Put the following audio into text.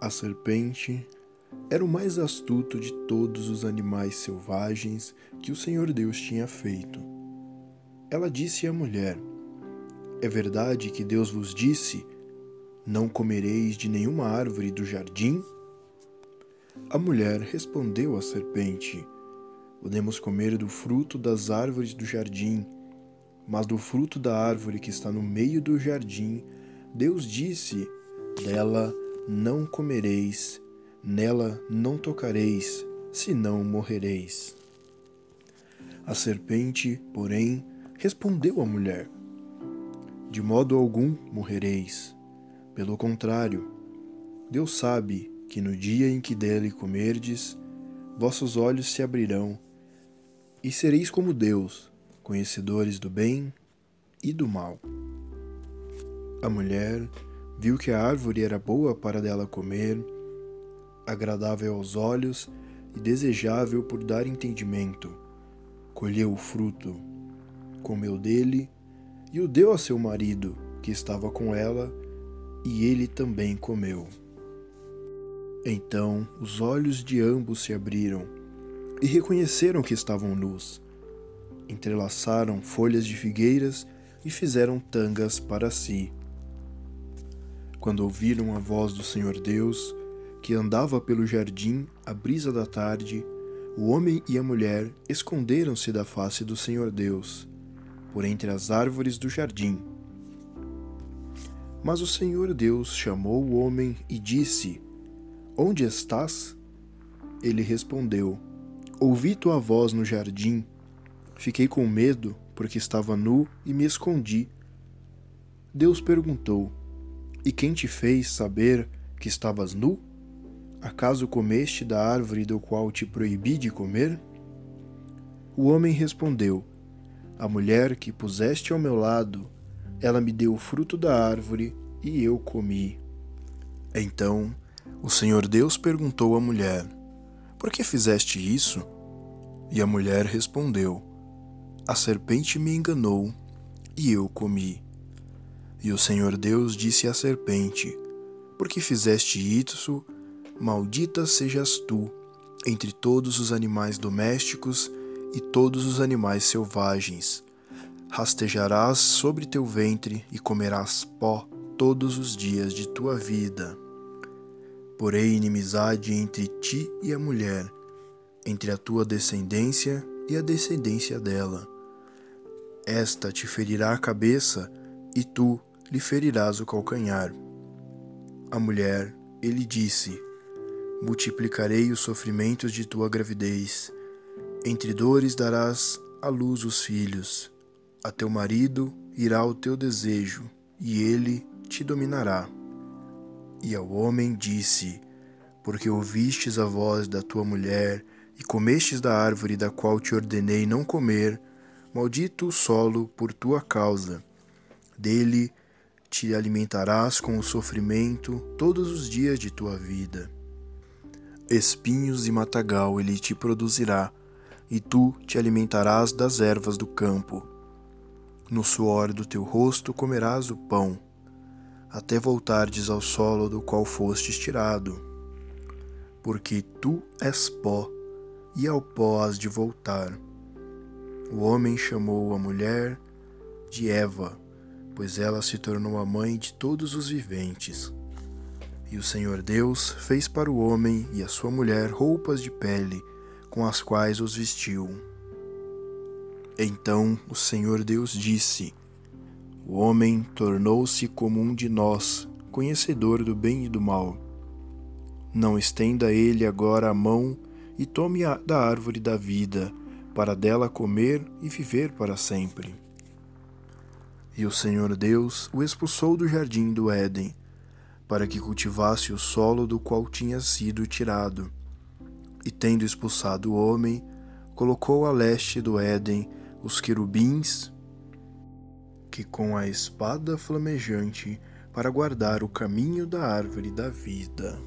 A serpente era o mais astuto de todos os animais selvagens que o Senhor Deus tinha feito. Ela disse à mulher: É verdade que Deus vos disse: Não comereis de nenhuma árvore do jardim? A mulher respondeu à serpente: Podemos comer do fruto das árvores do jardim, mas do fruto da árvore que está no meio do jardim, Deus disse: Dela não comereis, nela não tocareis, senão morrereis. A serpente, porém, respondeu à mulher: De modo algum morrereis. Pelo contrário, Deus sabe que no dia em que dele comerdes, vossos olhos se abrirão e sereis como Deus, conhecedores do bem e do mal. A mulher Viu que a árvore era boa para dela comer, agradável aos olhos e desejável por dar entendimento. Colheu o fruto, comeu dele e o deu a seu marido, que estava com ela, e ele também comeu. Então os olhos de ambos se abriram e reconheceram que estavam nus. Entrelaçaram folhas de figueiras e fizeram tangas para si. Quando ouviram a voz do Senhor Deus, que andava pelo jardim à brisa da tarde, o homem e a mulher esconderam-se da face do Senhor Deus, por entre as árvores do jardim. Mas o Senhor Deus chamou o homem e disse: Onde estás? Ele respondeu: Ouvi tua voz no jardim. Fiquei com medo, porque estava nu e me escondi. Deus perguntou: e quem te fez saber que estavas nu? Acaso comeste da árvore do qual te proibi de comer? O homem respondeu: A mulher que puseste ao meu lado, ela me deu o fruto da árvore e eu comi. Então o Senhor Deus perguntou à mulher: Por que fizeste isso? E a mulher respondeu: A serpente me enganou e eu comi. E o Senhor Deus disse à serpente: Por que fizeste isso? Maldita sejas tu entre todos os animais domésticos e todos os animais selvagens. Rastejarás sobre teu ventre e comerás pó todos os dias de tua vida. Porém, inimizade entre ti e a mulher, entre a tua descendência e a descendência dela. Esta te ferirá a cabeça, e tu lhe ferirás o calcanhar. A mulher, ele disse: Multiplicarei os sofrimentos de tua gravidez. Entre dores darás à luz os filhos. A teu marido irá o teu desejo, e ele te dominará. E ao homem disse: Porque ouvistes a voz da tua mulher e comestes da árvore da qual te ordenei não comer, maldito o solo por tua causa. Dele te alimentarás com o sofrimento todos os dias de tua vida. Espinhos e matagal ele te produzirá, e tu te alimentarás das ervas do campo. No suor do teu rosto comerás o pão, até voltardes ao solo do qual fostes tirado. Porque tu és pó, e ao pó has de voltar. O homem chamou a mulher de Eva, pois ela se tornou a mãe de todos os viventes. E o Senhor Deus fez para o homem e a sua mulher roupas de pele, com as quais os vestiu. Então o Senhor Deus disse: O homem tornou-se como um de nós, conhecedor do bem e do mal. Não estenda ele agora a mão e tome a da árvore da vida, para dela comer e viver para sempre. E o Senhor Deus o expulsou do jardim do Éden, para que cultivasse o solo do qual tinha sido tirado. E tendo expulsado o homem, colocou a leste do Éden os querubins, que com a espada flamejante para guardar o caminho da árvore da vida.